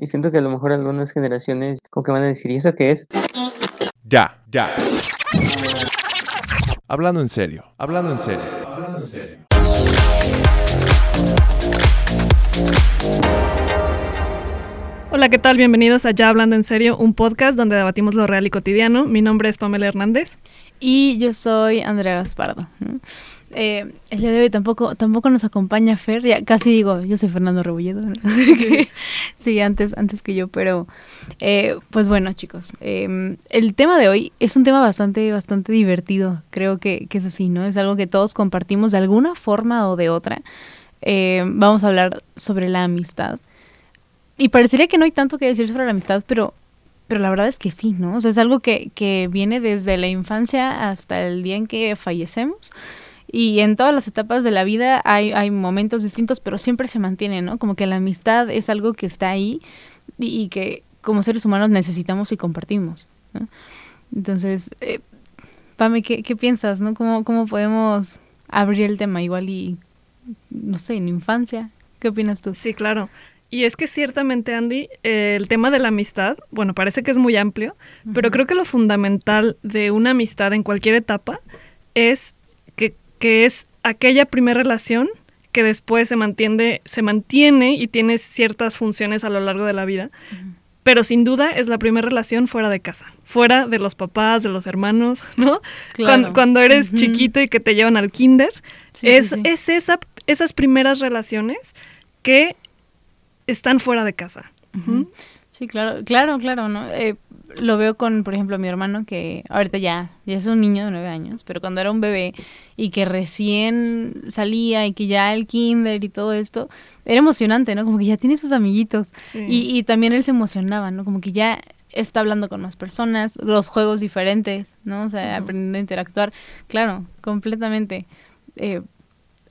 Y siento que a lo mejor algunas generaciones como que van a decir, ¿y eso qué es? Ya, ya. Hablando en serio, hablando en serio, hablando en serio. Hola, ¿qué tal? Bienvenidos a Ya Hablando en Serio, un podcast donde debatimos lo real y cotidiano. Mi nombre es Pamela Hernández. Y yo soy Andrea Gaspardo. ¿no? Eh, el día de hoy tampoco, tampoco nos acompaña Fer, ya casi digo, yo soy Fernando Rebolledo, ¿no? sí, antes, antes que yo, pero eh, pues bueno chicos, eh, el tema de hoy es un tema bastante, bastante divertido, creo que, que es así, ¿no? Es algo que todos compartimos de alguna forma o de otra. Eh, vamos a hablar sobre la amistad. Y parecería que no hay tanto que decir sobre la amistad, pero, pero la verdad es que sí, ¿no? O sea, es algo que, que viene desde la infancia hasta el día en que fallecemos. Y en todas las etapas de la vida hay, hay momentos distintos, pero siempre se mantiene, ¿no? Como que la amistad es algo que está ahí y, y que como seres humanos necesitamos y compartimos. ¿no? Entonces, eh, Pame, ¿qué, ¿qué piensas, no? ¿Cómo, ¿Cómo podemos abrir el tema igual y, no sé, en infancia? ¿Qué opinas tú? Sí, claro. Y es que ciertamente, Andy, eh, el tema de la amistad, bueno, parece que es muy amplio, pero creo que lo fundamental de una amistad en cualquier etapa es que, es aquella primera relación que después se mantiene, se mantiene y tiene ciertas funciones a lo largo de la vida. Pero sin duda es la primera relación fuera de casa, fuera de los papás, de los hermanos, ¿no? Claro. Cuando, cuando eres chiquito y que te llevan al kinder, Sí, es, sí, sí. es esa, esas primeras relaciones que están fuera de casa. Sí, claro, claro, claro, ¿no? Eh, lo veo con, por ejemplo, mi hermano que ahorita ya, ya es un niño de nueve años, pero cuando era un bebé y que recién salía y que ya el kinder y todo esto, era emocionante, ¿no? Como que ya tiene sus amiguitos. Sí. Y, y también él se emocionaba, ¿no? Como que ya está hablando con más personas, los juegos diferentes, ¿no? O sea, aprendiendo a interactuar. Claro, completamente. Eh,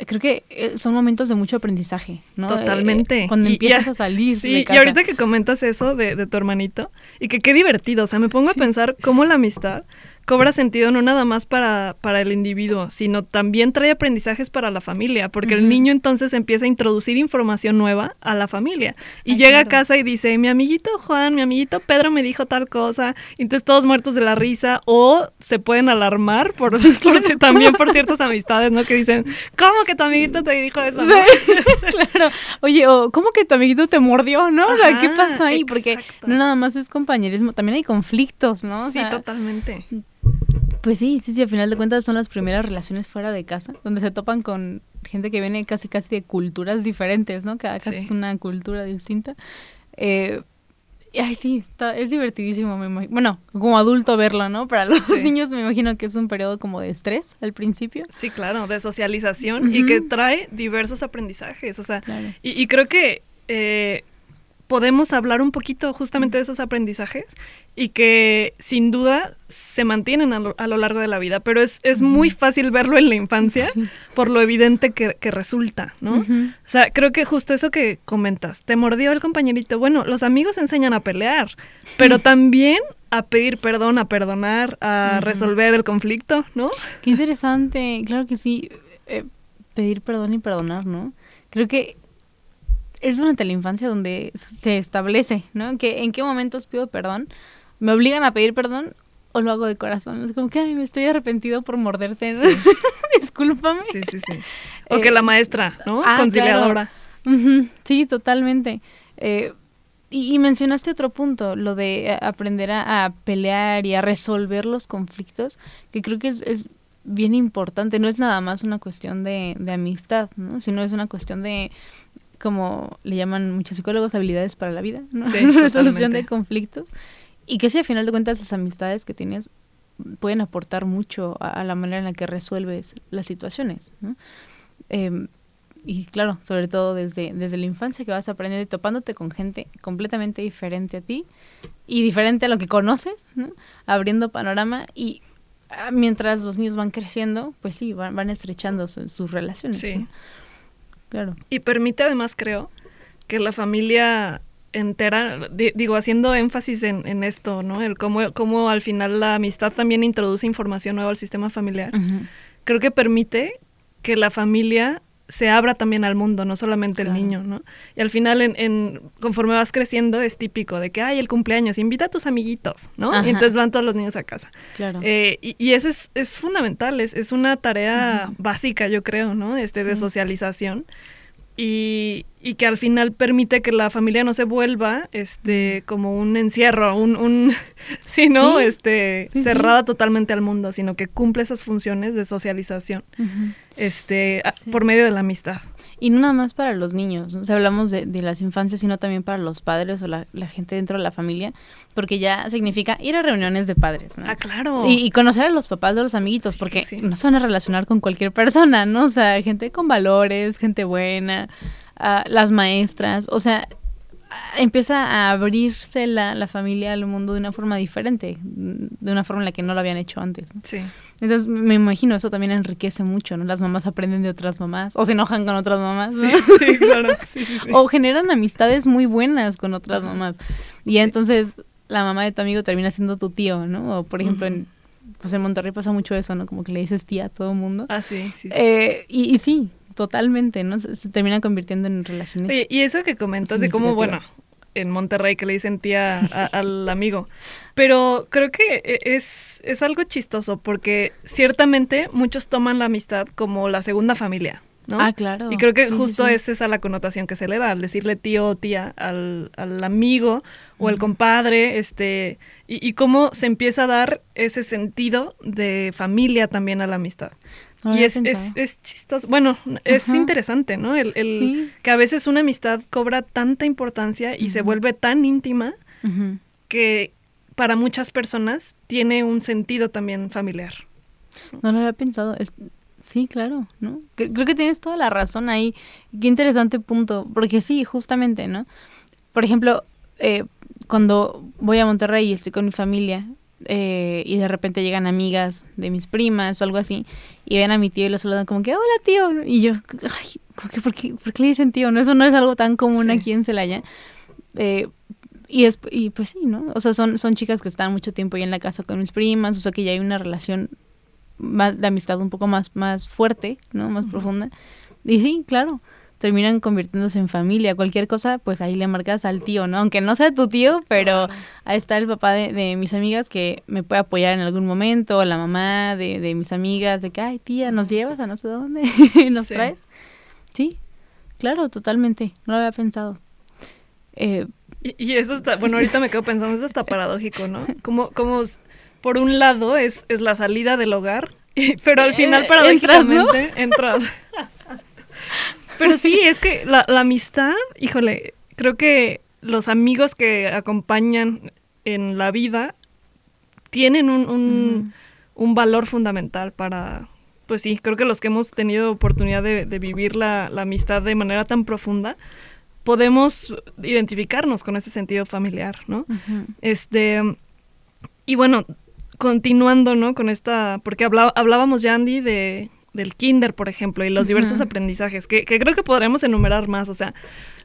creo que eh, son momentos de mucho aprendizaje, ¿no? Eh, Totalmente. cuando Y- empiezas y- a salir Sí, de y casa. ahorita que comentas eso de, de tu hermanito, y que qué divertido, o sea, me pongo a pensar cómo la amistad cobra sentido no nada más para, para el individuo, sino también trae aprendizajes para la familia, porque el niño entonces empieza a introducir información nueva a la familia. Y Ay, llega a casa y dice, mi amiguito Juan, mi amiguito Pedro me dijo tal cosa, y entonces todos muertos de la risa, o se pueden alarmar por, también por ciertas amistades, ¿no? Que dicen, ¿cómo que tu amiguito te dijo eso? no?" claro. Oye, o ¿cómo que tu amiguito te mordió, no? O sea, ¿qué pasó ahí? Porque exacto. no nada más es compañerismo, también hay conflictos, ¿no? O Sí, sea, totalmente. Pues sí, sí, sí, al final de cuentas son las primeras relaciones fuera de casa, donde se topan con gente que viene casi casi de culturas diferentes, ¿no? Cada casa Sí. es una cultura distinta. Eh, y, ay, sí, está- es divertidísimo, me imagino. Bueno, como adulto verlo, ¿no? Para los Sí. niños me imagino que es un periodo como de estrés al principio. Sí, claro, de socialización y que trae diversos aprendizajes. O sea, Claro. y, y creo que eh, podemos hablar un poquito justamente de esos aprendizajes y que sin duda se mantienen a lo, a lo largo de la vida, pero es, es muy fácil verlo en la infancia por lo evidente que, que resulta, ¿no? O sea, creo que justo eso que comentas, te mordió el compañerito. Bueno, los amigos enseñan a pelear, pero también a pedir perdón, a perdonar, a resolver el conflicto, ¿no? Qué interesante, claro que sí. eh, pedir perdón y perdonar, ¿no? Creo que es durante la infancia donde se establece, ¿no? Que en qué momentos pido perdón, me obligan a pedir perdón o lo hago de corazón. Es como que ay, me estoy arrepentido por morderte. ¿no? Discúlpame. Sí, sí, sí. O que Eh, la maestra, ¿no? ah, Conciliadora. Sí, totalmente. Eh, y, y mencionaste otro punto, lo de eh, aprender a, a pelear y a resolver los conflictos, que creo que es, es bien importante. No es nada más una cuestión de, de amistad, ¿no? Sino es una cuestión de, como le llaman muchos psicólogos, habilidades para la vida, ¿no? Sí, Resolución de conflictos. Y que si al final de cuentas las amistades que tienes pueden aportar mucho a, a la manera en la que resuelves las situaciones, ¿no? Em, y claro, sobre todo desde, desde la infancia que vas aprendiendo y topándote con gente completamente diferente a ti y diferente a lo que conoces, ¿no? abriendo panorama y ah, mientras los niños van creciendo, pues sí, van, van estrechando su- sus relaciones. Sí. ¿no? Claro. Y permite además, creo, que la familia entera, di- digo, haciendo énfasis en, en esto, ¿no? El cómo, cómo al final la amistad también introduce información nueva al sistema familiar. Creo que permite que la familia se abra también al mundo, no solamente el Claro. niño, ¿no? Y al final, en, en- conforme vas creciendo, es típico de que, ay, el cumpleaños, invita a tus amiguitos, ¿no? Ajá. Y entonces van todos los niños a casa. Claro. Eh, y, y eso es, es fundamental, es, es una tarea básica, yo creo, ¿no? Este, de Sí. socialización. Y, y que al final permite que la familia no se vuelva este como un encierro, un, un sí, ¿no? Sí. Este, Sí, cerrada totalmente al mundo, sino que cumple esas funciones de socialización, Ujú. Este, Sí. por medio de la amistad. Y no nada más para los niños, ¿no? o sea, hablamos de, de las infancias, sino también para los padres o la, la gente dentro de la familia, porque ya significa ir a reuniones de padres, ¿no? Ah, claro. Y, y conocer a los papás de los amiguitos, Sí, porque sí. no se van a relacionar con cualquier persona, ¿no? O sea, gente con valores, gente buena, ah, las maestras, o sea, empieza a abrirse la, la familia al mundo de una forma diferente, de una forma en la que no lo habían hecho antes. ¿no? sí. Entonces, me imagino, eso también enriquece mucho, ¿no? Las mamás aprenden de otras mamás, o se enojan con otras mamás, ¿no? Sí, sí, claro. Sí, o generan amistades muy buenas con otras mamás. Y entonces la mamá de tu amigo termina siendo tu tío, ¿no? O por ejemplo, en, pues en Monterrey pasa mucho eso, ¿no? Como que le dices tía a todo el mundo. Ah, sí, sí. sí. Eh, y, y sí, totalmente, ¿no? Se, se termina convirtiendo en relaciones. Oye, y eso que comentas de cómo, bueno, en Monterrey que le dicen tía a- al amigo. Pero creo que e- es, es algo chistoso porque ciertamente muchos toman la amistad como la segunda familia, ¿no? Ah, claro. Y creo que Sí, sí, justo sí. es esa la connotación que se le da al decirle tío o tía al, al amigo o al compadre, este, y, y cómo se empieza a dar ese sentido de familia también a la amistad. No y es, es, es chistoso, bueno, es Ajá. interesante, ¿no? El, el- Sí. que a veces una amistad cobra tanta importancia y se vuelve tan íntima que para muchas personas tiene un sentido también familiar. No lo había pensado. Es- sí, claro, ¿no? Creo que tienes toda la razón ahí. Qué interesante punto. Porque sí, justamente, ¿no? Por ejemplo, eh, cuando voy a Monterrey y estoy con mi familia eh, y de repente llegan amigas de mis primas o algo así y ven a mi tío y lo saludan como que, hola tío. Y yo, ay, ¿cómo que ¿por, qué, ¿por qué le dicen tío? No, eso no es algo tan común Sí. aquí en Celaya. Eh, y, es, y pues sí, ¿no? O sea, son, son chicas que están mucho tiempo ahí en la casa con mis primas, o sea que ya hay una relación más de amistad un poco más, más fuerte, ¿no? Más profunda. Y sí, claro, terminan convirtiéndose en familia. Cualquier cosa, pues ahí le marcas al tío, ¿no? Aunque no sea tu tío, pero ahí está el papá de, de mis amigas que me puede apoyar en algún momento, o la mamá de, de mis amigas, de que, ay, tía, nos llevas a no sé dónde, nos Sí. traes. Sí, claro, totalmente, no lo había pensado. Eh, Y, y eso está, bueno, ahorita me quedo pensando, eso está paradójico, ¿no? Como, como por un lado es, es la salida del hogar, pero al final Eh, entras, ¿no? paradójicamente entras. pero sí, es que la, la amistad, híjole, creo que los amigos que acompañan en la vida tienen un, un, un valor fundamental para, pues sí, creo que los que hemos tenido oportunidad de, de vivir la, la amistad de manera tan profunda, podemos identificarnos con ese sentido familiar, ¿no? Este, y bueno, continuando, ¿no? Con esta, porque habla- hablábamos ya, Andy, de, del kinder, por ejemplo, y los diversos aprendizajes, que, que creo que podremos enumerar más, o sea,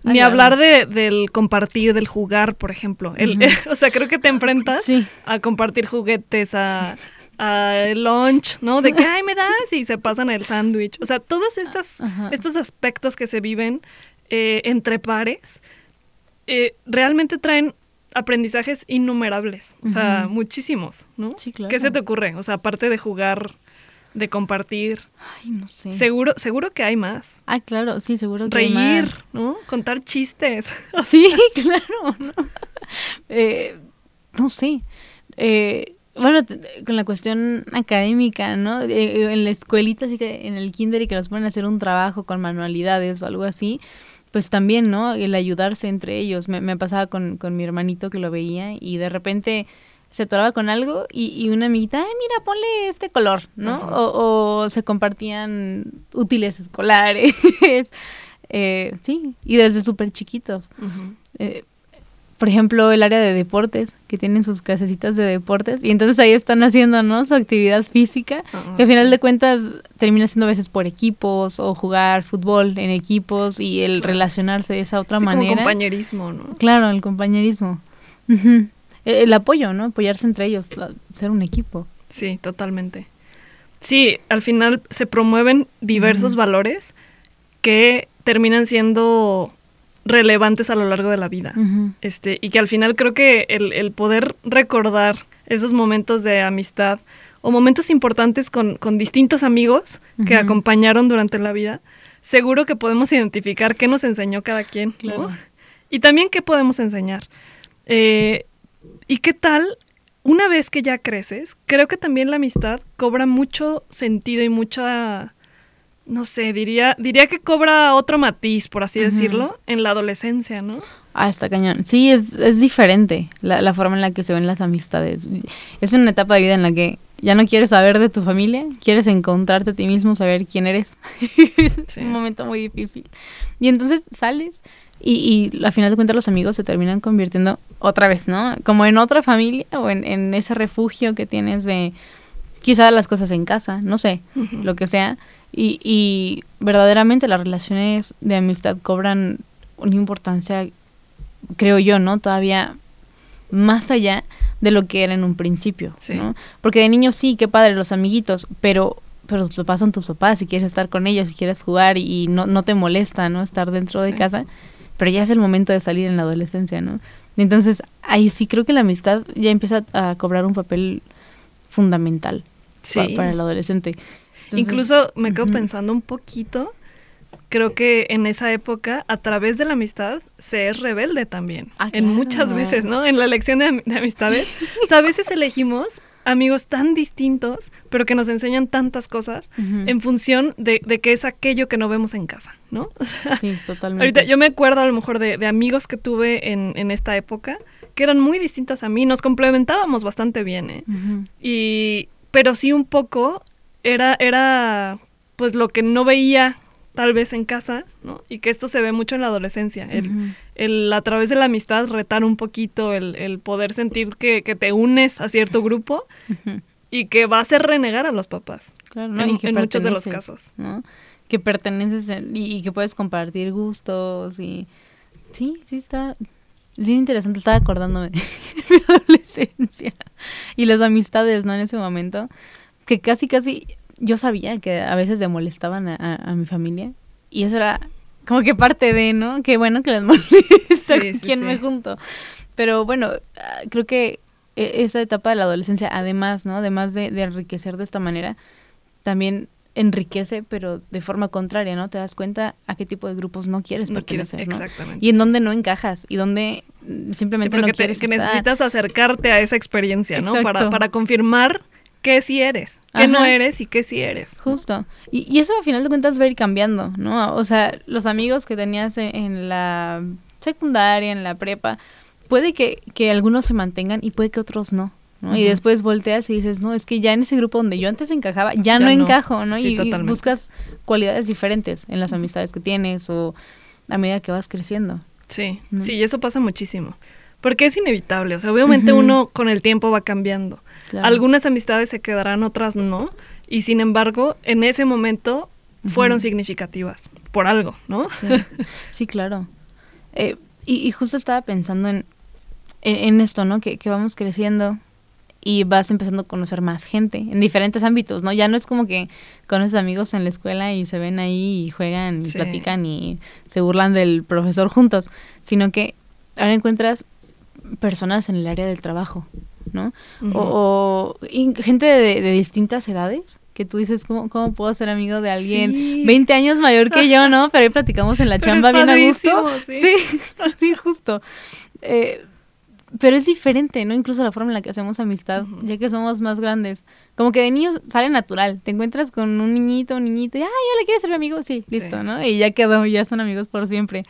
Ah, ni claro. hablar de, del compartir, del jugar, por ejemplo. El- o sea, creo que te enfrentas Sí. a compartir juguetes, a, el lunch, ¿no? De que, ay, me das y se pasan el sándwich. O sea, todos estas, Ajá. estos aspectos que se viven eh, entre pares eh, realmente traen aprendizajes innumerables, o sea, muchísimos, ¿no? Sí, claro. ¿Qué se te ocurre? O sea, aparte de jugar, de compartir, Ay, no sé. seguro, seguro que hay más. Ah, claro, sí, seguro que hay Reír, más. ¿no? Contar chistes. Sí, claro, ¿no? Eh, no sé. Eh, bueno, con la cuestión académica, ¿no? Eh, en la escuelita, así que en el kinder y que los ponen a hacer un trabajo con manualidades o algo así, pues también, ¿no? El ayudarse entre ellos. Me, me pasaba con, con mi hermanito que lo veía y de repente se atoraba con algo y, y una amiguita, ay, mira, ponle este color, ¿no? O, o se compartían útiles escolares. eh, sí, y desde súper chiquitos. Eh, por ejemplo, el área de deportes, que tienen sus clasecitas de deportes, y entonces ahí están haciendo, ¿no? Su actividad física, Ah. que al final de cuentas termina siendo a veces por equipos o jugar fútbol en equipos y el relacionarse de esa otra Sí, como manera. compañerismo, ¿no? Claro, el compañerismo. E- El apoyo, ¿no? Apoyarse entre ellos, ser un equipo. Sí, totalmente. Sí, al final se promueven diversos valores que terminan siendo relevantes a lo largo de la vida. Este, y que al final creo que el, el poder recordar esos momentos de amistad o momentos importantes con, con distintos amigos que acompañaron durante la vida, seguro que podemos identificar qué nos enseñó cada quien. Y también qué podemos enseñar. Eh, ¿Y qué tal? Una vez que ya creces, creo que también la amistad cobra mucho sentido y mucha, no sé, diría, diría que cobra otro matiz, por así decirlo, en la adolescencia, ¿no? Ah, está cañón. Sí, es, es diferente la, la forma en la que se ven las amistades. Es una etapa de vida en la que ya no quieres saber de tu familia, quieres encontrarte a ti mismo, saber quién eres. es Sí. un momento muy difícil. Y entonces sales y, y al final de cuentas los amigos se terminan convirtiendo otra vez, ¿no? Como en otra familia o en, en ese refugio que tienes de quizá las cosas en casa, no sé, lo que sea. Y, y verdaderamente las relaciones de amistad cobran una importancia creo yo, ¿no? Todavía más allá de lo que era en un principio, Sí. ¿no? Porque de niño sí, qué padre, los amiguitos, pero pero tus papás son tus papás, si quieres estar con ellos, si quieres jugar y no, no te molesta, ¿no? Estar dentro de casa, pero ya es el momento de salir en la adolescencia, ¿no? Entonces, ahí sí creo que la amistad ya empieza a cobrar un papel fundamental pa- para el adolescente. Entonces, Incluso me quedo pensando un poquito, creo que en esa época, a través de la amistad, se es rebelde también. Ah, En muchas veces, ¿no? En la elección de, am- de amistades. O sea, a veces elegimos amigos tan distintos, pero que nos enseñan tantas cosas en función de, de que es aquello que no vemos en casa, ¿no? O sea, Sí, totalmente. ahorita yo me acuerdo a lo mejor de, de amigos que tuve en, en esta época que eran muy distintos a mí, nos complementábamos bastante bien, ¿eh? Y, pero sí un poco era, era pues lo que no veía tal vez en casa, ¿no? Y que esto se ve mucho en la adolescencia, el, el a través de la amistad retar un poquito, el, el poder sentir que, que te unes a cierto grupo y que va a hacer renegar a los papás. Claro, ¿no? en- Y que en muchos de los casos. ¿no? Que perteneces en- y, y que puedes compartir gustos y... Sí, sí está... Es bien interesante, estaba acordándome de mi adolescencia y las amistades, ¿no? En ese momento, que casi, casi yo sabía que a veces le molestaban a, a- a mi familia y eso era como que parte de, ¿no? Qué bueno que les molesta Sí, con sí, quién sí. me junto. Pero bueno, ah, creo que e- esa etapa de la adolescencia, además, ¿no? Además de, de enriquecer de esta manera, también enriquece, pero de forma contraria, ¿no? Te das cuenta a qué tipo de grupos no quieres No quieres, pertenecer, ¿no? exactamente. Y en dónde no encajas, y dónde Sí, simplemente no te- quieres que estar. necesitas acercarte a esa experiencia, ¿no? Para, para confirmar qué sí eres, qué no eres y qué sí eres. Justo. Y, y eso a final de cuentas va a ir cambiando, ¿no? O sea, los amigos que tenías en, en la secundaria, en la prepa, puede que, que algunos se mantengan y puede que otros no. ¿no? Y después volteas y dices, no, es que ya en ese grupo donde yo antes encajaba, ya, Ya no, no. encajo, ¿no? Sí, y, y buscas cualidades diferentes en las amistades que tienes o a medida que vas creciendo. Sí, ¿no? sí, y eso pasa muchísimo. Porque es inevitable, o sea, obviamente uno con el tiempo va cambiando. Claro. Algunas amistades se quedarán, otras no. Y sin embargo, en ese momento fueron significativas, por algo, ¿no? Sí, sí, claro. Eh, y, y justo estaba pensando en, en, en esto, ¿no? Que, que vamos creciendo y vas empezando a conocer más gente en diferentes ámbitos, ¿no? Ya no es como que conoces amigos en la escuela y se ven ahí y juegan y Sí. platican y se burlan del profesor juntos, sino que ahora encuentras personas en el área del trabajo, ¿no? O, gente de, de distintas edades que tú dices, ¿cómo, ¿cómo puedo ser amigo de alguien Sí. 20 años mayor que yo, no? Pero ahí platicamos en la Pero chamba bien a gusto. sí. Sí, sí, justo. Eh, pero es diferente, ¿no? Incluso la forma en la que hacemos amistad, ya que somos más grandes. Como que de niños sale natural. Te encuentras con un niñito, un niñito, y, ay, hola, ¿quieres ser mi amigo? Sí, listo, Sí. ¿no? Y ya quedó, ya son amigos por siempre.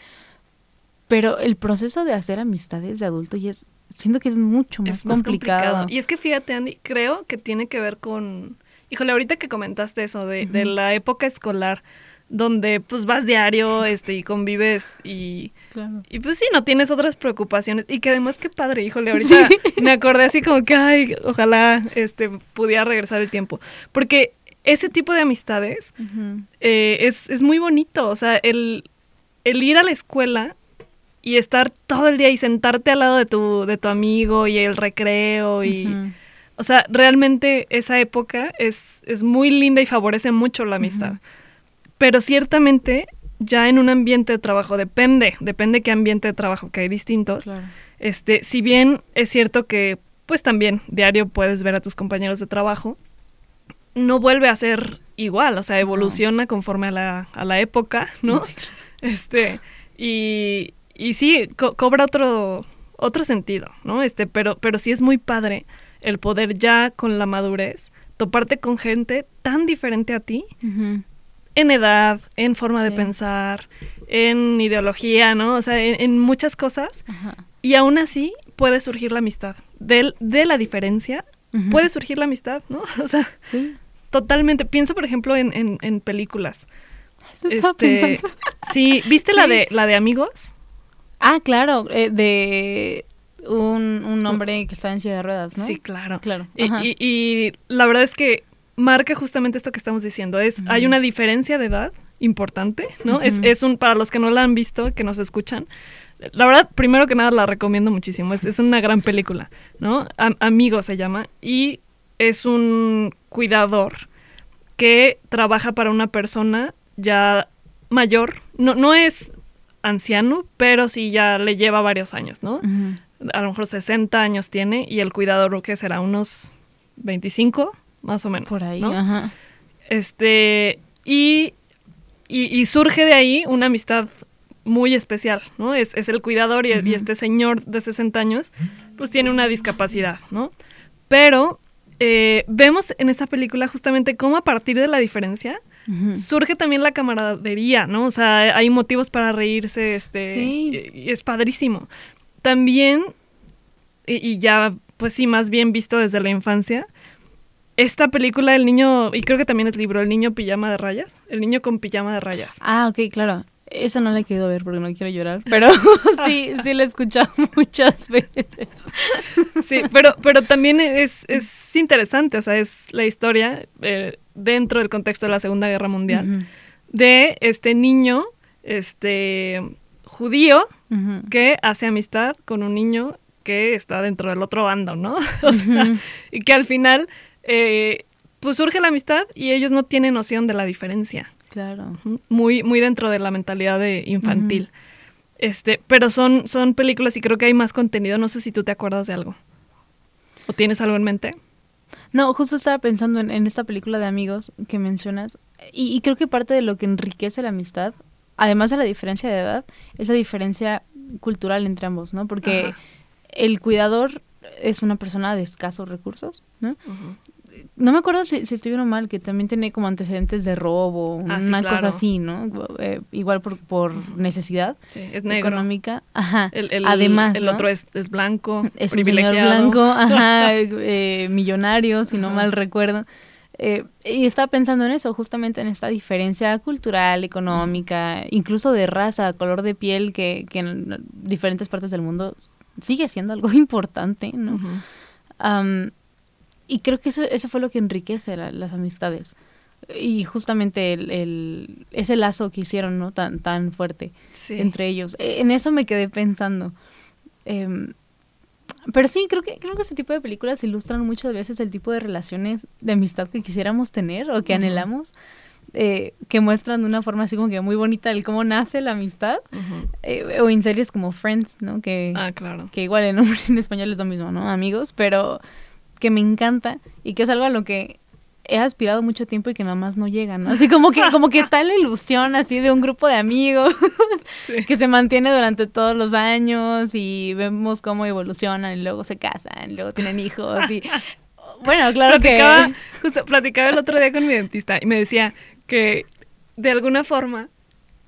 Pero el proceso de hacer amistades de adulto ya es, siento que es mucho más, es más complicado. Y es que fíjate, Andy, creo que tiene que ver con... Híjole, ahorita que comentaste eso de, de la época escolar, donde pues vas diario este, y convives y... Claro. Y pues sí, no tienes otras preocupaciones. Y que además, qué padre, híjole, ahorita me acordé así como que, ay, ojalá este, pudiera regresar el tiempo. Porque ese tipo de amistades eh, es, es muy bonito. O sea, el, el ir a la escuela y estar todo el día y sentarte al lado de tu, de tu amigo y el recreo y... O sea, realmente esa época es, es muy linda y favorece mucho la amistad. Pero ciertamente ya en un ambiente de trabajo depende, depende qué ambiente de trabajo, que hay distintos. Claro. Este, si bien es cierto que pues también diario puedes ver a tus compañeros de trabajo, no vuelve a ser igual, o sea, evoluciona conforme a la, a la época, ¿no? Este, y, y sí, co- cobra otro, otro sentido, ¿no? Este, pero, pero sí es muy padre el poder ya con la madurez toparte con gente tan diferente a ti en edad, en forma de pensar, en ideología, ¿no? O sea, en, en muchas cosas. Ajá. Y aún así puede surgir la amistad. De, de la diferencia puede surgir la amistad, ¿no? O sea, Sí. totalmente. Pienso, por ejemplo, en, en- en películas. Este, pensando. sí, ¿viste la de la de amigos? Ah, claro, eh, de un, un hombre que está en silla de ruedas, ¿no? Sí, claro. claro. Y, y- y la verdad es que marca justamente esto que estamos diciendo. Es, Hay una diferencia de edad importante, ¿no? es, es un, para los que no la han visto, que nos escuchan, la verdad, primero que nada la recomiendo muchísimo. Es, es una gran película, ¿no? Am- Amigo se llama. Y es un cuidador que trabaja para una persona ya mayor. No, no es anciano, pero sí ya le lleva varios años, ¿no? A lo mejor 60 años tiene y el cuidador que será unos 25 más o menos. Por ahí, ¿no? ajá. Este, y, y, y surge de ahí una amistad muy especial, ¿no? Es, es el cuidador y, este señor de 60 años, pues tiene una discapacidad, ¿no? Pero eh, vemos en esa película justamente cómo a partir de la diferencia Surge también la camaradería, ¿no? O sea, hay motivos para reírse, este, Sí. y, y es padrísimo. También, y, y ya, pues sí, más bien visto desde la infancia, esta película, el niño, y creo que también es libro, el niño pijama de rayas, el niño con pijama de rayas. Ah, ok, claro. Esa no la he querido ver porque no quiero llorar, pero sí, sí la he escuchado muchas veces. Sí, pero, pero también es, es interesante, o sea, es la historia eh, dentro del contexto de la Segunda Guerra Mundial de este niño, este judío, que hace amistad con un niño que está dentro del otro bando, ¿no? O sea, y que al final, eh, pues surge la amistad y ellos no tienen noción de la diferencia. Claro. Muy, muy dentro de la mentalidad de infantil. Este, pero son, son películas y creo que hay más contenido. No sé si tú te acuerdas de algo. ¿O tienes algo en mente? No, justo estaba pensando en, en esta película de amigos que mencionas y, y creo que parte de lo que enriquece la amistad, además de la diferencia de edad, es la diferencia cultural entre ambos, ¿no? Porque Ajá. el cuidador es una persona de escasos recursos, ¿no? No me acuerdo si, si o mal, que también tiene como antecedentes de robo, Ah, sí, una claro. cosa así, ¿no? Eh, igual por, por necesidad Sí, es negro. económica. Ajá. El, el- Además, el ¿no? otro es, es blanco, Es un señor privilegiado. blanco, ajá, eh, millonario, si no Ajá. mal recuerdo. Eh, y estaba pensando en eso, justamente en esta diferencia cultural, económica, incluso de raza, color de piel, que, que en diferentes partes del mundo sigue siendo algo importante, ¿no? Y creo que eso, eso fue lo que enriquece la- las amistades. Y justamente el, el- ese lazo que hicieron, ¿no? Tan, tan fuerte Sí. entre ellos. Eh, En eso me quedé pensando. Em, pero sí, creo que, creo que ese tipo de películas ilustran muchas veces el tipo de relaciones de amistad que quisiéramos tener o que anhelamos, eh, que muestran de una forma así como que muy bonita el cómo nace la amistad, Ujú. eh, o en series como Friends, ¿no? Que, Ah, claro. que igual el nombre en español es lo mismo, ¿no? Amigos, pero que me encanta y que es algo a lo que he aspirado mucho tiempo y que nada más no llega, ¿no? Así como que, como que está la ilusión así de un grupo de amigos Sí. que se mantiene durante todos los años y vemos cómo evolucionan y luego se casan, y luego tienen hijos y bueno, claro platicaba, que justo platicaba el otro día con mi dentista y me decía que de alguna forma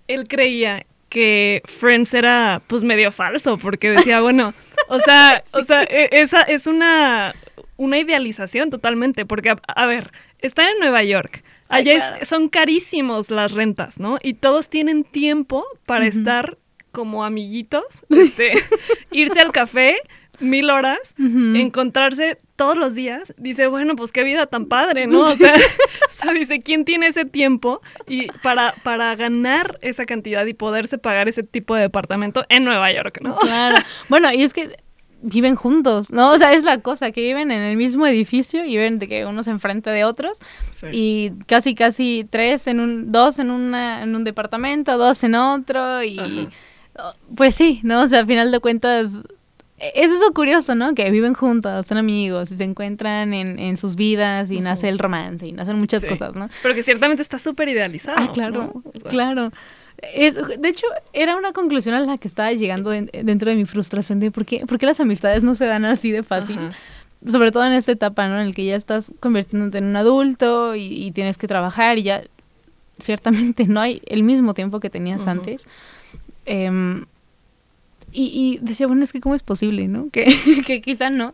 él creía que Friends era pues medio falso, porque decía, bueno, o sea, o sea, e- esa es una, una idealización totalmente, porque a, a ver, están en Nueva York. Ay, Allá es- son carísimos las rentas, ¿no? Y todos tienen tiempo para estar como amiguitos, este, irse al café mil horas, encontrarse todos los días. Dice, bueno, pues qué vida tan padre, ¿no? O sea, o sea, dice, ¿quién tiene ese tiempo y para, para ganar esa cantidad y poderse pagar ese tipo de departamento en Nueva York, ¿no? O sea, Claro. Bueno, y es que viven juntos, ¿no? O sea, es la cosa, que viven en el mismo edificio y ven de que unos enfrente de otros sí. y casi casi tres en un dos en una en un departamento, dos en otro y Ajá. pues sí, ¿no? O sea, al final de cuentas es eso curioso, ¿no? Que viven juntos, son amigos y se encuentran en, en sus vidas y nace el romance y nacen muchas Sí. cosas, ¿no? Pero que ciertamente está súper idealizado. Ah, claro, ¿no? O sea, claro. Eh, de hecho, era una conclusión a la que estaba llegando den- dentro de mi frustración de por qué, por qué las amistades no se dan así de fácil. Ajá. Sobre todo en esta etapa, ¿no? En el que ya estás convirtiéndote en un adulto y, y tienes que trabajar y ya ciertamente no hay el mismo tiempo que tenías antes. Em, y, y decía, bueno, es que cómo es posible, ¿no? Que, que quizá no.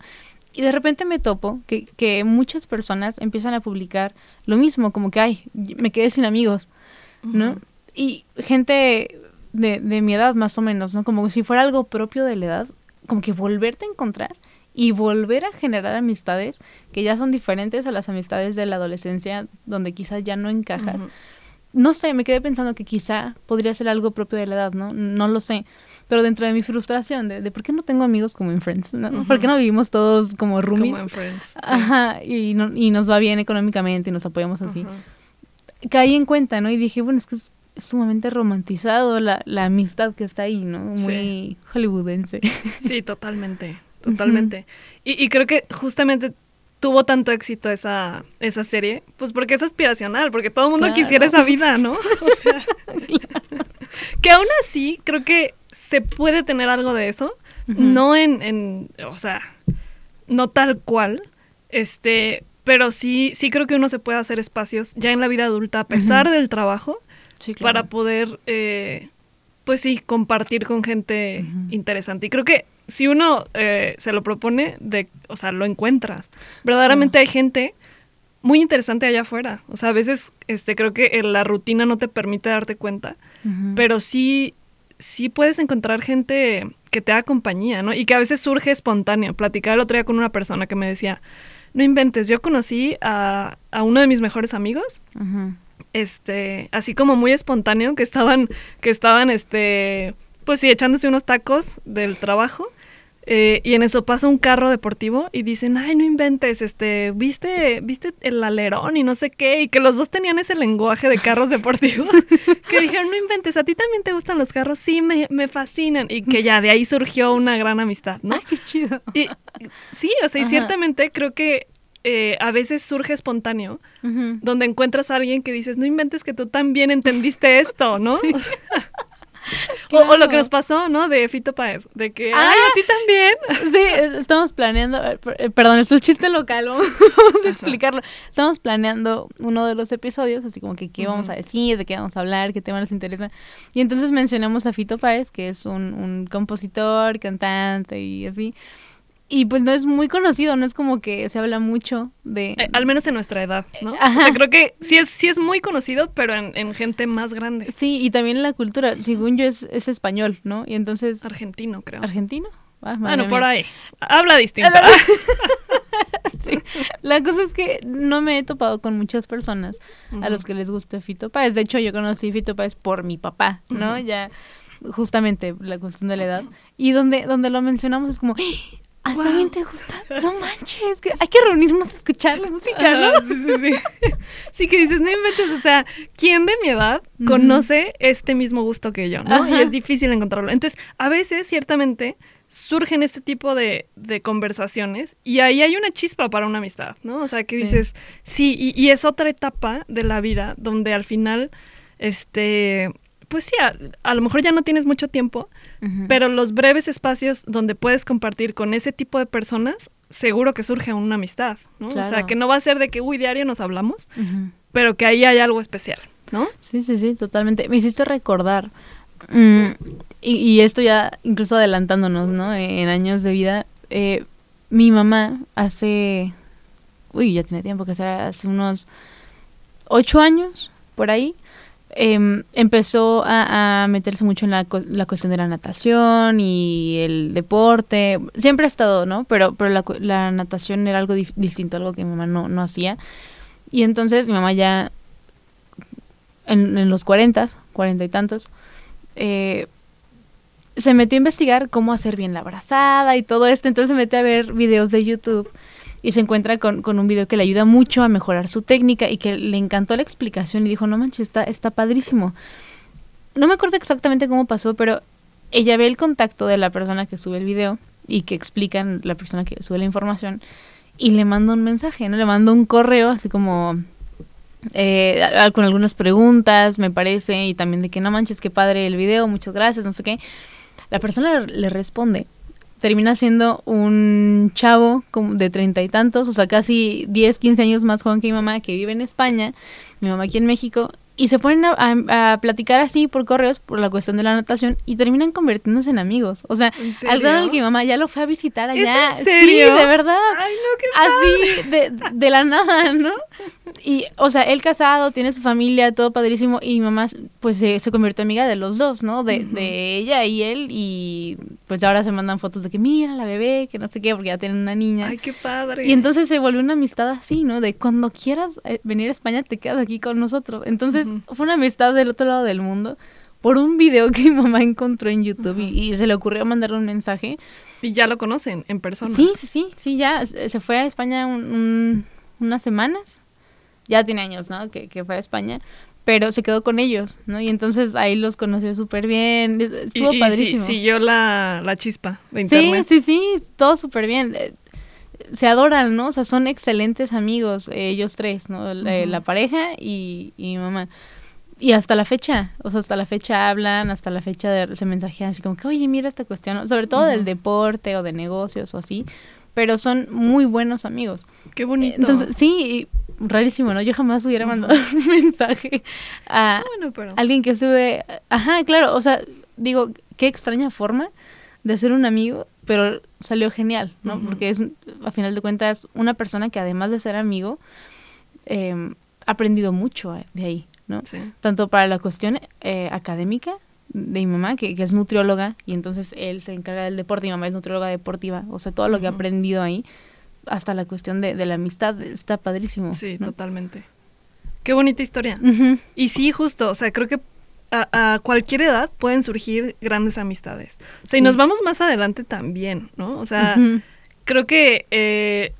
Y de repente me topo que, que muchas personas empiezan a publicar lo mismo, como que, ay, me quedé sin amigos, ¿no? Y gente de, de mi edad más o menos, ¿no? Como si fuera algo propio de la edad, como que volverte a encontrar y volver a generar amistades que ya son diferentes a las amistades de la adolescencia, donde quizás ya no encajas. Ujú. No sé, me quedé pensando que quizá podría ser algo propio de la edad, ¿no? No lo sé. Pero dentro de mi frustración de, de por qué no tengo amigos como en Friends, ¿no? Ujú. ¿Por qué no vivimos todos como roomies? Como en Friends. sí. Ajá, y, no- y nos va bien económicamente y nos apoyamos así. Ajá. Caí en cuenta, ¿no? Y dije, bueno, es que es sumamente romantizado la, la amistad que está ahí, ¿no? Muy Sí. hollywoodense. Sí, totalmente, totalmente. y, y creo que justamente tuvo tanto éxito esa, esa serie, pues porque es aspiracional, porque todo el mundo Claro. quisiera esa vida, ¿no? O sea, que aún así creo que se puede tener algo de eso, no en, en, o sea, no tal cual, este, pero sí, sí creo que uno se puede hacer espacios ya en la vida adulta a pesar del trabajo Sí, para poder, eh, pues sí, compartir con gente interesante. Y creo que si uno eh, se lo propone, de, o sea, lo encuentras. Verdaderamente hay gente muy interesante allá afuera. O sea, a veces este, creo que eh, la rutina no te permite darte cuenta, pero sí, sí puedes encontrar gente que te haga compañía, ¿no? Y que a veces surge espontáneo. Platicaba el otro día con una persona que me decía, no inventes, yo conocí a, a uno de mis mejores amigos. Este, así como muy espontáneo, que estaban, que estaban, este, pues sí, echándose unos tacos del trabajo. eh, y en eso pasa un carro deportivo y dicen, ay, no inventes, este, viste, viste el alerón y no sé qué, y que los dos tenían ese lenguaje de carros deportivos, que dijeron, no inventes, ¿a ti también te gustan los carros? Sí, me, me fascinan, y que ya de ahí surgió una gran amistad, ¿no? Ay, qué chido. Y, sí, o sea, y ciertamente creo que eh, a veces surge espontáneo, donde encuentras a alguien que dices, no inventes que tú también entendiste esto, ¿no? O, sea, o- o lo que nos pasó, ¿no? De Fito Páez, de que, Ah. ay, a ti también. Sí, eh, estamos planeando, eh, eh, perdón, esto es chiste local, vamos a explicarlo. Estamos planeando uno de los episodios, así como que qué vamos a decir, de qué vamos a hablar, qué tema nos interesa. Y entonces mencionamos a Fito Páez, que es un, un compositor, cantante y así. Y pues no es muy conocido, no es como que se habla mucho de... Eh, al menos en nuestra edad, ¿no? Ajá. O sea, creo que sí es, sí es muy conocido, pero en, en gente más grande. Sí, y también la cultura, según yo, es, es español, ¿no? Y entonces... Argentino, creo. ¿Argentino? Ah, Bueno, por ahí. Habla distinto. Sí. La cosa es que no me he topado con muchas personas a los que les gusta Fito Páez. De hecho, yo conocí Fito Páez por mi papá, ¿no? Ya justamente la cuestión de la edad. Y donde, donde lo mencionamos es como. ¿Hasta Wow. bien te gusta? No manches, que hay que reunirnos a escuchar la música, ¿no? Ah, sí, sí, sí. Sí, que dices, no inventes, o sea, ¿quién de mi edad conoce este mismo gusto que yo, no? Y es difícil encontrarlo. Entonces, a veces, ciertamente, surgen este tipo de, de conversaciones y ahí hay una chispa para una amistad, ¿no? O sea, que Sí. dices, sí, y, y es otra etapa de la vida donde al final, este, pues sí, a, a lo mejor ya no tienes mucho tiempo, pero los breves espacios donde puedes compartir con ese tipo de personas, seguro que surge una amistad, ¿no? O sea, que no va a ser de que, uy, diario nos hablamos, pero que ahí hay algo especial, ¿no? Sí, sí, sí, totalmente. Me hiciste recordar Mm, y, y esto ya incluso adelantándonos, ¿no? En años de vida. eh, mi mamá hace... Uy, ya tiene tiempo que será hace unos ocho años, por ahí. Em, empezó a, meterse mucho en la, la cuestión de la natación y el deporte. Siempre ha estado, ¿no? Pero, pero la, la natación era algo distinto, algo que mi mamá no, no hacía. Y entonces mi mamá ya en, en los 40, cuarenta y tantos, eh, se metió a investigar cómo hacer bien la abrazada y todo esto. Entonces se mete a ver videos de YouTube y se encuentra con, con un video que le ayuda mucho a mejorar su técnica y que le encantó la explicación y dijo, no manches, está, está padrísimo. No me acuerdo exactamente cómo pasó, pero ella ve el contacto de la persona que sube el video y que explican la persona que sube la información y le manda un mensaje, ¿no? Le manda un correo así como eh, con algunas preguntas, me parece, y también de que no manches, qué padre el video, muchas gracias, no sé qué. La persona le responde. Termina siendo un chavo de treinta y tantos, o sea, casi 10, 15 años más joven que mi mamá, que vive en España, mi mamá aquí en México, y se ponen a, a- a platicar así por correos por la cuestión de la natación y terminan convirtiéndose en amigos. O sea, ¿En al grado que mi mamá ya lo fue a visitar allá. en serio? Sí, de verdad Ay, no, qué así de, de la nada, ¿no? Y, o sea, él casado, tiene su familia, todo padrísimo, y mi mamá, pues, se, se convirtió amiga de los dos, ¿no? De, de ella y él, y pues ahora se mandan fotos de que, mira, la bebé, que no sé qué, porque ya tienen una niña. Ay, qué padre. Y entonces se volvió una amistad así, ¿no? De cuando quieras eh, venir a España, te quedas aquí con nosotros. Entonces. Fue una amistad del otro lado del mundo por un video que mi mamá encontró en YouTube y, y se le ocurrió mandarle un mensaje. Y ya lo conocen en persona. Sí, sí, sí, sí, ya se se fue a España un- un- unas semanas. Ya tiene años, ¿no? Que, que fue a España. Pero se quedó con ellos, ¿no? Y entonces ahí los conoció súper bien. Y- Estuvo y, sí- padrísimo. siguió la, la chispa de Sí, internet. sí, sí, todo súper bien. Eh, Se adoran, ¿no? O sea, son excelentes amigos, eh, ellos tres, ¿no? La, Ujú. la pareja y, y mi mamá. Y hasta la fecha, o sea, hasta la fecha hablan, hasta la fecha de- se mensajean así como que, oye, mira esta cuestión, sobre todo del deporte o de negocios o así, pero son muy buenos amigos. Qué bonito. Entonces, sí, y rarísimo, ¿no? Yo jamás hubiera mandado un mensaje a, Ah, bueno, pero... alguien que sube, ajá, claro, o sea, digo, qué extraña forma de ser un amigo, pero salió genial, ¿no? Porque es, a final de cuentas, una persona que además de ser amigo, eh, ha aprendido mucho de ahí, ¿no? Sí. Tanto para la cuestión eh, académica de mi mamá, que, que es nutrióloga, y entonces él se encarga del deporte, mi mamá es nutrióloga deportiva, o sea, todo lo que ha aprendido ahí, hasta la cuestión de, de la amistad, está padrísimo. Sí, ¿no? totalmente. Qué bonita historia. Y sí, justo, o sea, creo que a, a cualquier edad pueden surgir grandes amistades. O sea, y nos vamos más adelante también, ¿no? O sea, creo que, eh,